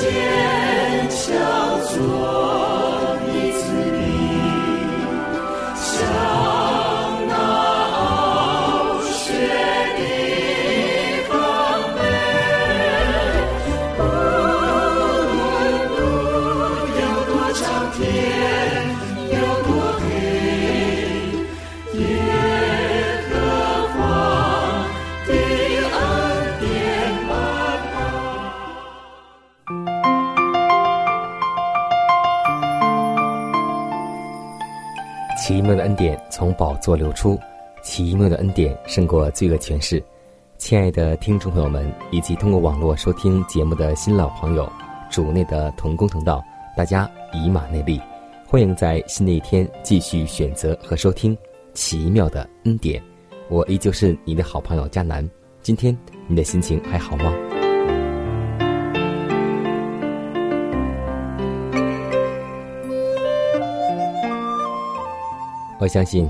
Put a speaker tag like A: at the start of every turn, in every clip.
A: 坚强做。从宝座流出，奇妙的恩典胜过罪恶权势。亲爱的听众朋友们，以及通过网络收听节目的新老朋友，主内的同工同道，大家以马内利，欢迎在新的一天继续选择和收听奇妙的恩典。我依旧是你的好朋友佳南。今天你的心情还好吗？我相信，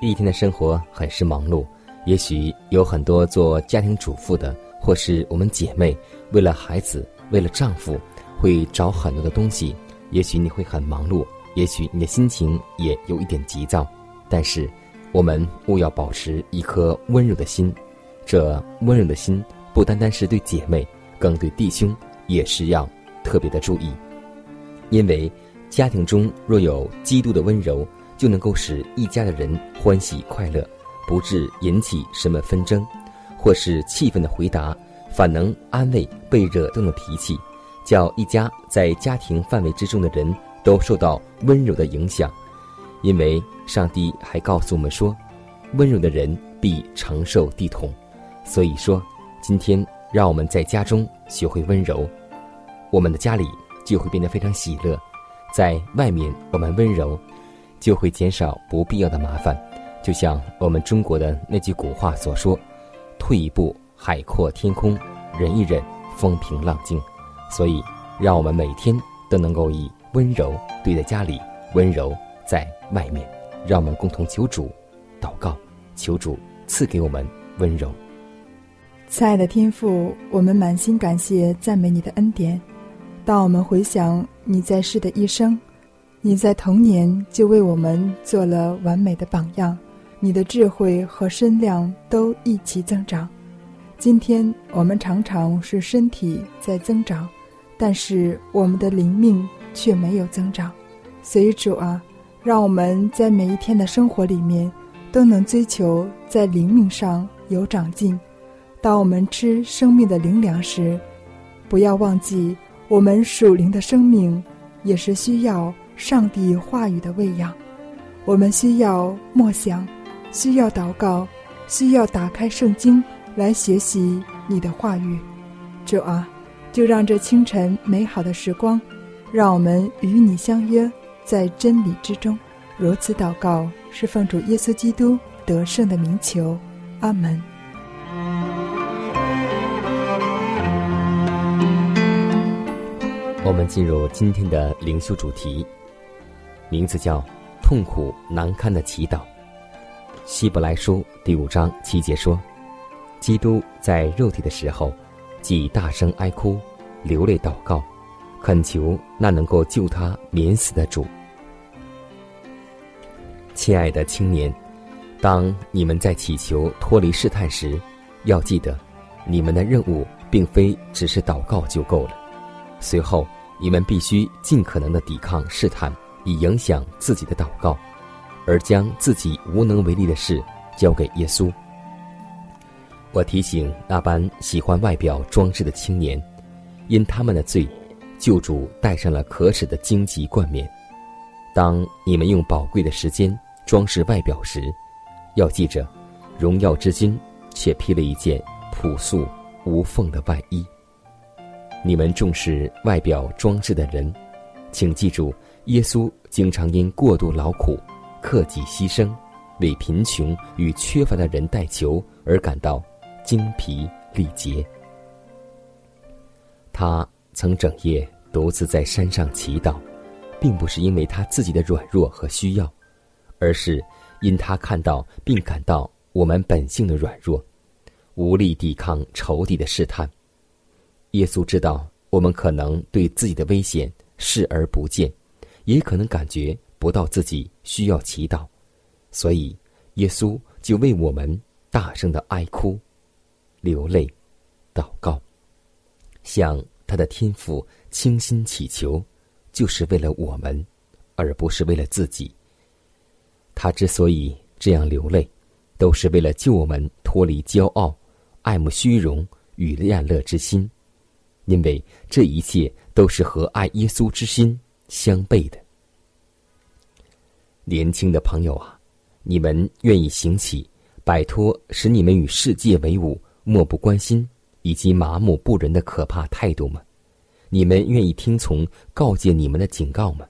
A: 一天的生活很是忙碌。也许有很多做家庭主妇的，或是我们姐妹，为了孩子，为了丈夫，会找很多的东西。也许你会很忙碌，也许你的心情也有一点急躁。但是，我们务要保持一颗温柔的心。这温柔的心，不单单是对姐妹，更对弟兄也是要特别的注意。因为家庭中若有基督的温柔。就能够使一家的人欢喜快乐，不致引起什么纷争，或是气愤的回答，反能安慰被惹动的脾气，叫一家在家庭范围之中的人都受到温柔的影响。因为上帝还告诉我们说，温柔的人必承受地统。所以说，今天让我们在家中学会温柔，我们的家里就会变得非常喜乐；在外面我们温柔。就会减少不必要的麻烦，就像我们中国的那句古话所说：“退一步，海阔天空；忍一忍，风平浪静。”所以，让我们每天都能够以温柔对待家里，温柔在外面。让我们共同求主祷告，求主赐给我们温柔。
B: 亲爱的天父，我们满心感谢赞美你的恩典。当我们回想你在世的一生。你在童年就为我们做了完美的榜样，你的智慧和身量都一起增长。今天我们常常是身体在增长，但是我们的灵命却没有增长。所以主啊，让我们在每一天的生活里面都能追求在灵命上有长进。当我们吃生命的灵粮时，不要忘记我们属灵的生命也是需要。上帝话语的喂养，我们需要默想，需要祷告，需要打开圣经来学习你的话语。主啊，就让这清晨美好的时光，让我们与你相约在真理之中。如此祷告，是奉主耶稣基督得胜的名求。阿门。
A: 我们进入今天的灵修主题。名字叫“痛苦难堪的祈祷”。希伯来书第五章七节说：“基督在肉体的时候，既大声哀哭，流泪祷告，恳求那能够救他免死的主。”亲爱的青年，当你们在祈求脱离试探时，要记得，你们的任务并非只是祷告就够了。随后，你们必须尽可能的抵抗试探。以影响自己的祷告，而将自己无能为力的事交给耶稣。我提醒那般喜欢外表装饰的青年，因他们的罪，救主戴上了可耻的荆棘冠冕。当你们用宝贵的时间装饰外表时，要记着，荣耀之君却披了一件朴素无缝的外衣。你们重视外表装饰的人，请记住，耶稣经常因过度劳苦、克己牺牲，为贫穷与缺乏的人代求而感到精疲力竭。他曾整夜独自在山上祈祷，并不是因为他自己的软弱和需要，而是因他看到并感到我们本性的软弱，无力抵抗仇敌的试探。耶稣知道我们可能对自己的危险视而不见，也可能感觉不到自己需要祈祷，所以耶稣就为我们大声的哀哭、流泪、祷告，向他的天父倾心祈求，就是为了我们，而不是为了自己。他之所以这样流泪，都是为了救我们脱离骄傲、爱慕虚荣与恋乐之心。因为这一切都是和爱耶稣之心相悖的。年轻的朋友啊，你们愿意行起摆脱使你们与世界为伍、漠不关心以及麻木不仁的可怕态度吗？你们愿意听从告诫你们的警告吗？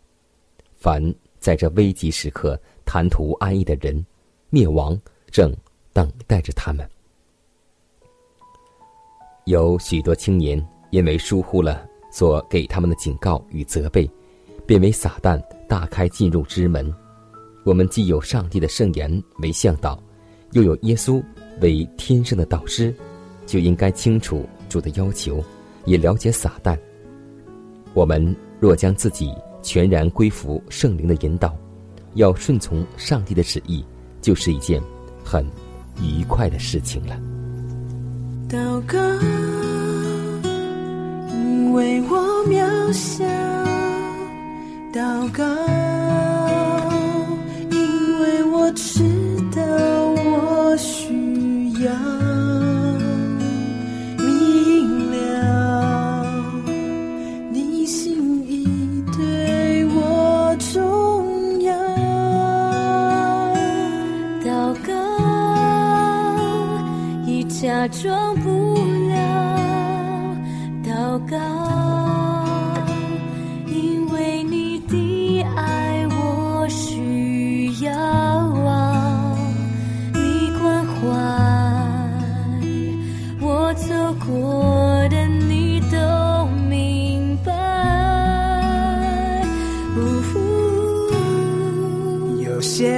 A: 凡在这危急时刻贪图安逸的人，灭亡正等待着他们。有许多青年。因为疏忽了所给他们的警告与责备，便为撒旦大开进入之门。我们既有上帝的圣言为向导，又有耶稣为天生的导师，就应该清楚主的要求，也了解撒旦。我们若将自己全然归服圣灵的引导，要顺从上帝的旨意，就是一件很愉快的事情了。
C: 祷告。因为我渺小祷告，因为我知道我需要明了你心意对我重要。祷告，已假装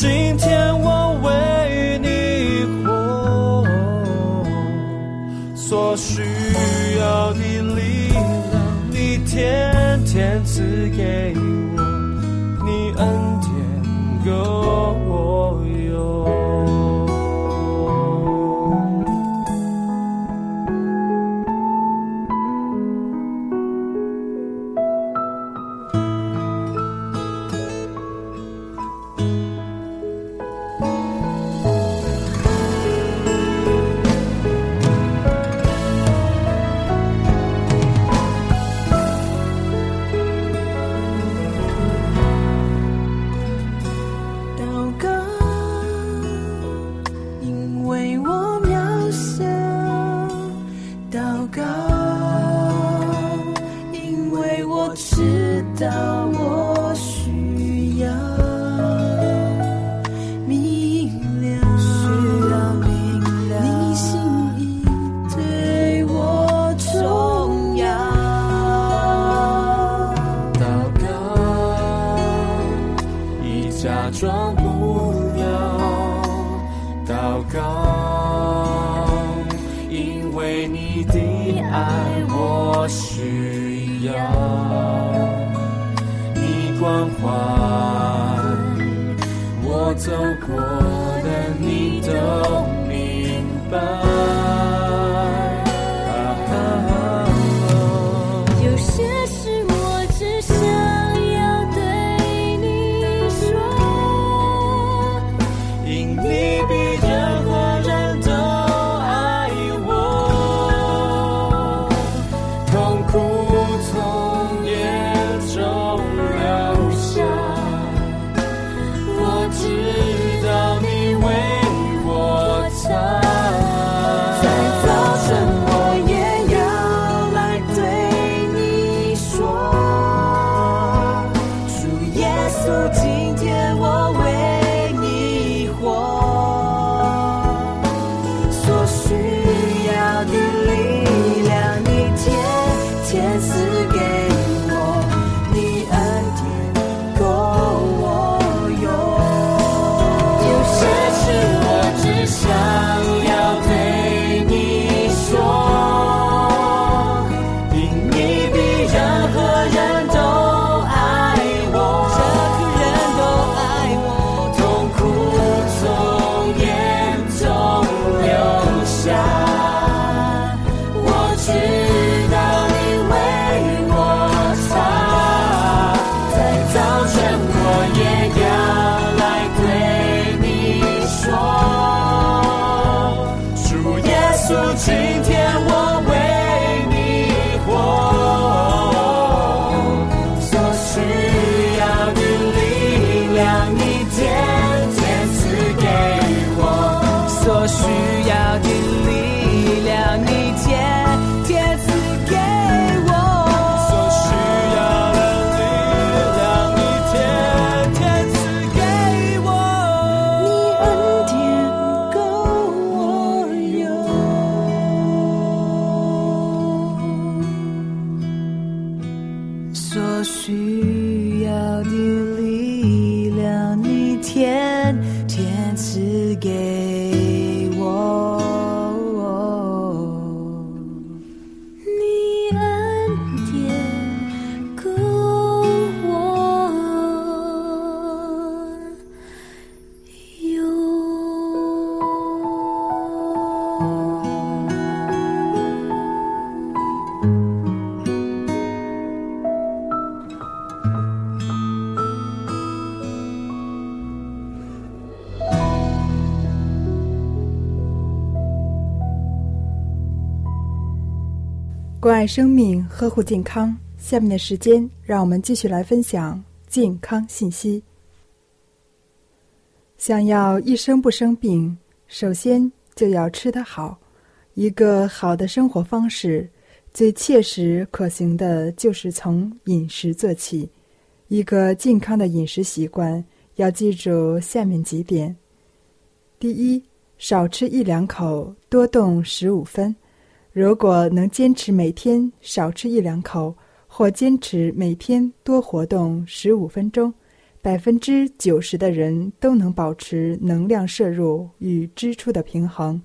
D: 今天我为你活，所需要的力量，你天天赐给
B: 爱生命，呵护健康。下面的时间，让我们继续来分享健康信息。想要一生不生病，首先就要吃得好。一个好的生活方式，最切实可行的就是从饮食做起。一个健康的饮食习惯，要记住下面几点：第一，少吃一两口，多动十五分。如果能坚持每天少吃一两口，或坚持每天多活动十五分钟，百分之九十的人都能保持能量摄入与支出的平衡，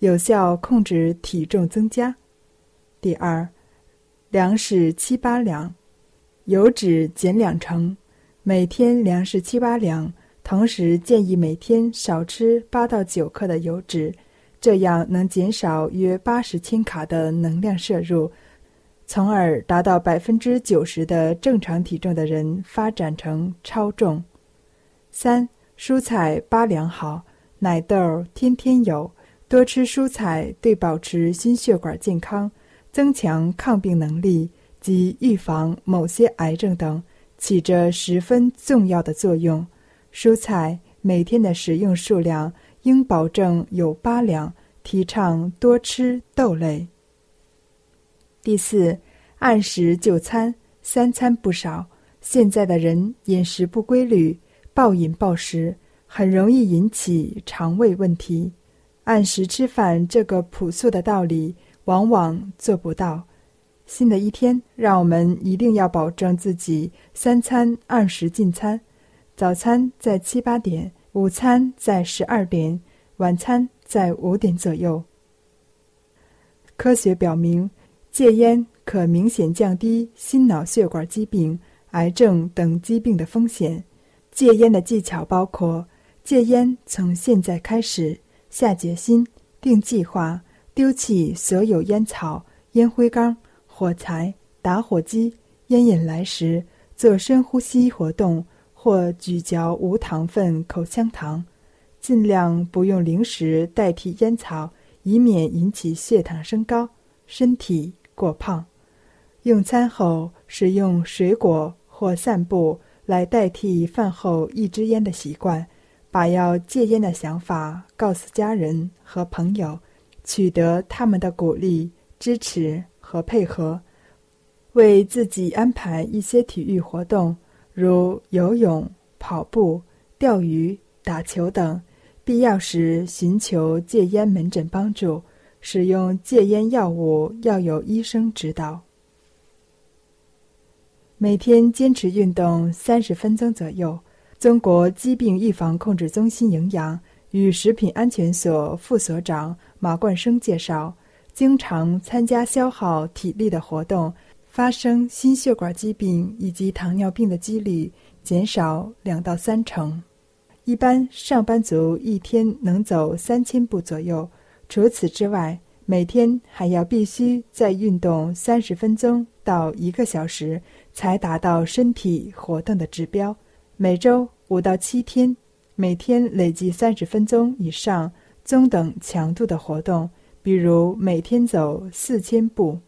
B: 有效控制体重增加。第二，粮食七八两，油脂减两成，每天粮食七八两，同时建议每天少吃八到九克的油脂。这样能减少约八十千卡的能量摄入，从而达到百分之九十的正常体重的人发展成超重。三、蔬菜八两好，奶豆天天有，多吃蔬菜对保持心血管健康、增强抗病能力及预防某些癌症等起着十分重要的作用。蔬菜每天的食用数量。应保证有八两，提倡多吃豆类。第四，按时就餐，三餐不少。现在的人饮食不规律，暴饮暴食，很容易引起肠胃问题。按时吃饭这个朴素的道理，往往做不到。新的一天，让我们一定要保证自己三餐按时进餐，早餐在七八点。午餐在十二点，晚餐在五点左右。科学表明，戒烟可明显降低心脑血管疾病、癌症等疾病的风险。戒烟的技巧包括：戒烟从现在开始，下决心，定计划，丢弃所有烟草、烟灰缸、火柴、打火机。烟瘾来时，做深呼吸活动或咀嚼无糖分口香糖。尽量不用零食代替烟草，以免引起血糖升高、身体过胖。用餐后使用水果或散步来代替饭后一支烟的习惯，把要戒烟的想法告诉家人和朋友，取得他们的鼓励、支持和配合。为自己安排一些体育活动，如游泳、跑步、钓鱼、打球等。必要时寻求戒烟门诊帮助，使用戒烟药物要有医生指导。每天坚持运动三十分钟左右。中国疾病预防控制中心营养与食品安全所副所长马冠生介绍，经常参加消耗体力的活动，发生心血管疾病以及糖尿病的几率减少两到三成。一般上班族一天能走三千步左右。除此之外，每天还要必须再运动三十分钟到一个小时，才达到身体活动的指标。每周五到七天，每天累计三十分钟以上中等强度的活动，比如每天走四千步。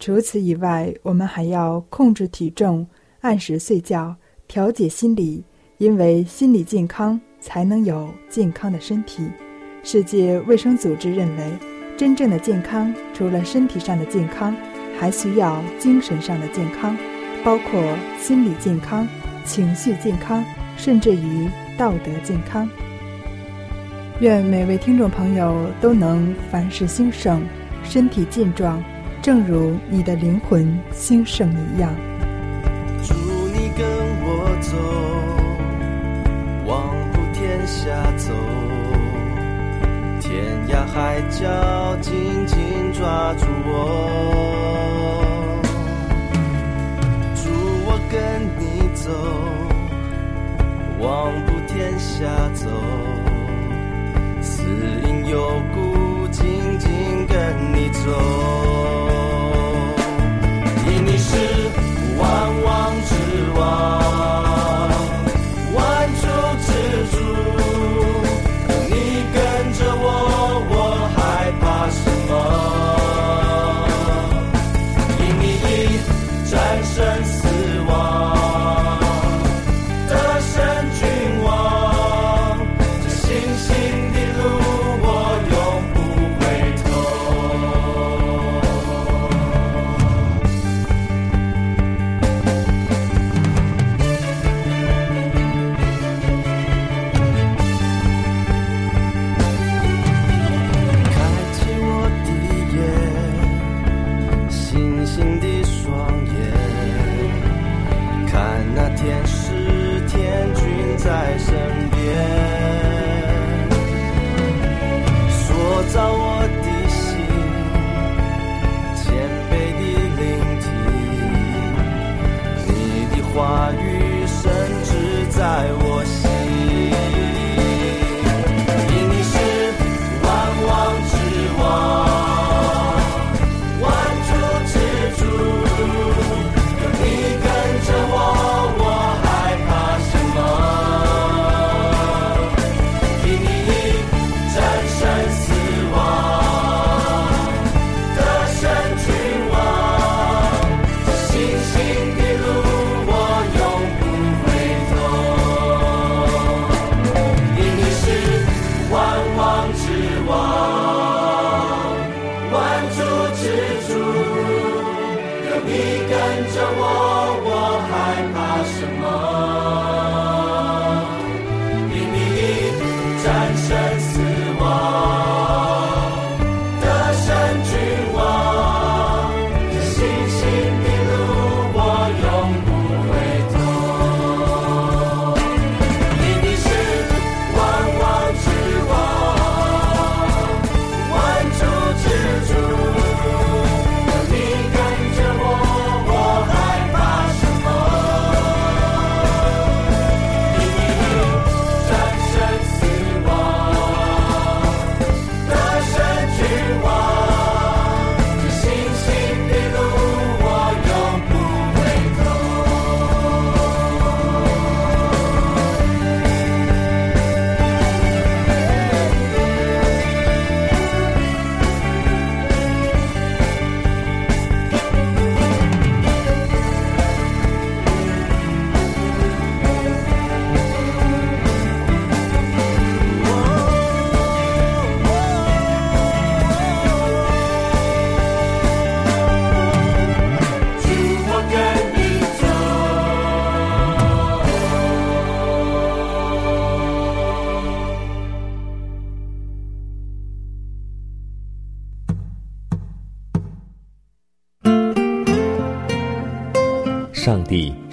B: 除此以外，我们还要控制体重，按时睡觉，调节心理。因为心理健康才能有健康的身体。世界卫生组织认为，真正的健康除了身体上的健康，还需要精神上的健康，包括心理健康、情绪健康，甚至于道德健康。愿每位听众朋友都能凡事兴盛，身体健壮，正如你的灵魂兴盛一样。
E: 祝你跟我走。往普天下走，天涯海角紧紧抓住我。祝我跟你走，往普天下走，死因有故紧紧跟你走。之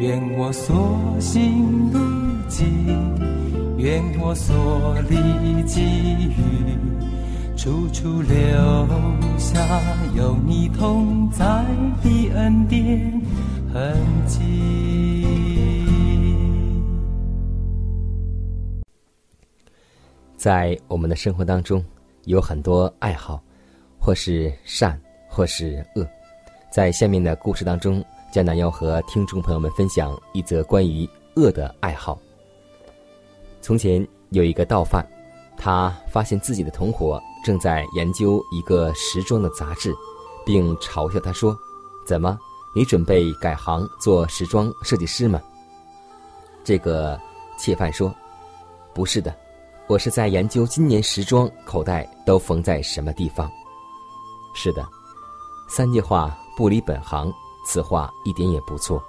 F: 愿我所行路径，愿我所立给予，处处留下有你同在的恩典痕迹。
A: 在我们的生活当中，有很多爱好，或是善，或是恶。在下面的故事当中。江南要和听众朋友们分享一则关于恶的爱好。从前有一个盗犯，他发现自己的同伙正在研究一个时装的杂志，并嘲笑他说：“怎么，你准备改行做时装设计师吗？”这个窃犯说：“不是的，我是在研究今年时装口袋都缝在什么地方。”是的，三句话不离本行。此话一点也不错，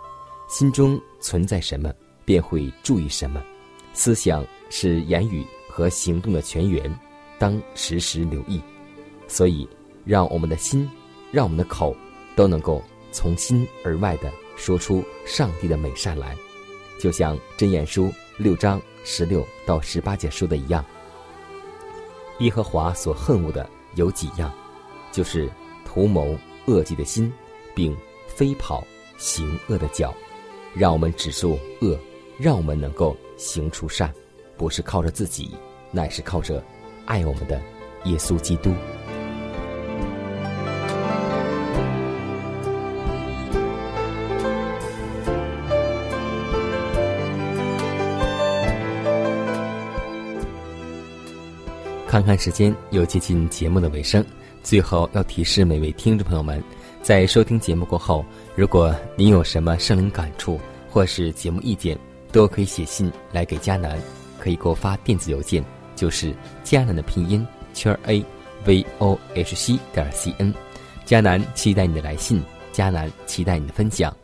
A: 心中存在什么，便会注意什么。思想是言语和行动的泉源，当时时留意。所以，让我们的心，让我们的口，都能够从心而外的说出上帝的美善来。就像真言书六章十六到十八节说的一样：耶和华所恨恶的有几样，就是图谋恶计的心，并。飞跑行恶的脚，让我们止住恶，让我们能够行出善，不是靠着自己，乃是靠着爱我们的耶稣基督。看看时间，又接近节目的尾声，最后要提示每位听众朋友们。在收听节目过后，如果您有什么圣灵感触或是节目意见，都可以写信来给迦南，可以给我发电子邮件，就是迦南的拼音圈 a v o h c 点 c n。迦南期待你的来信，迦南期待你的分享。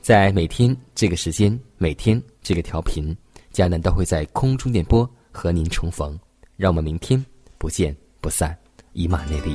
A: 在每天这个时间，每天这个调频，迦南都会在空中电波和您重逢。让我们明天不见不散，以马内利。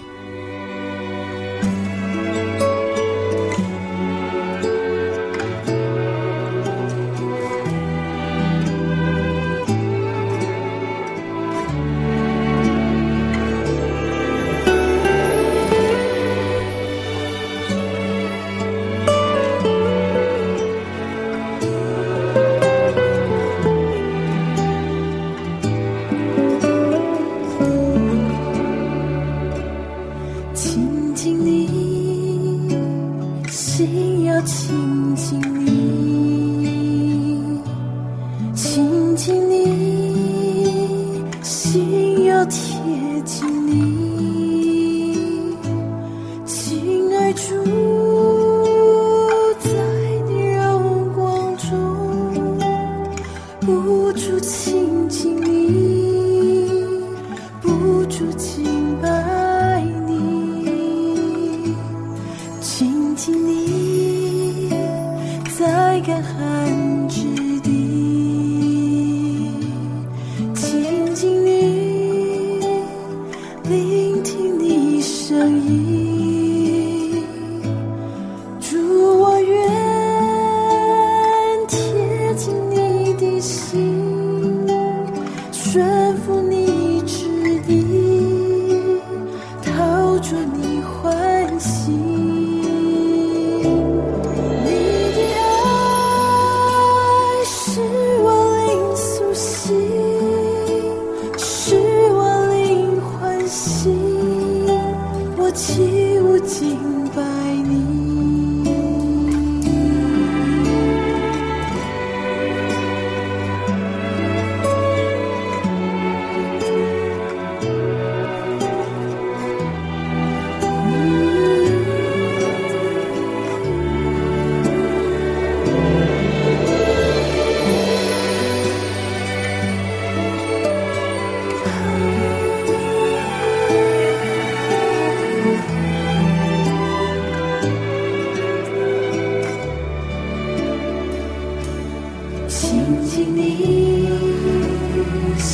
A: 心。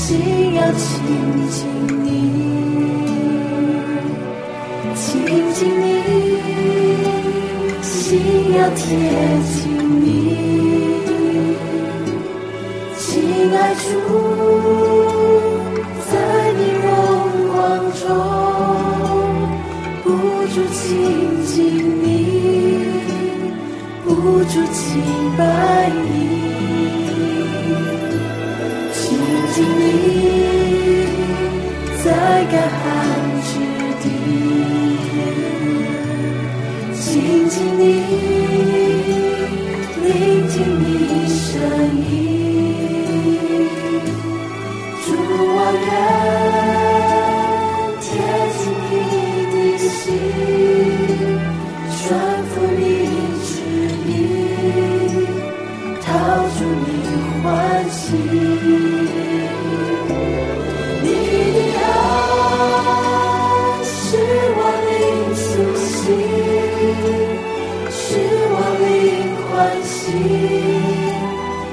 C: 心要亲亲你，亲亲你，心要贴近你，亲爱主，在你荣光中，不住亲近你，不住敬拜你。亲近你，在干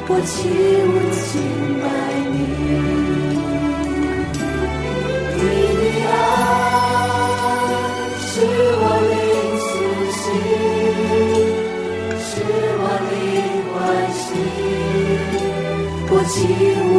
C: 我起舞敬拜你。你的爱是我灵苏醒，是我灵欢喜，我起舞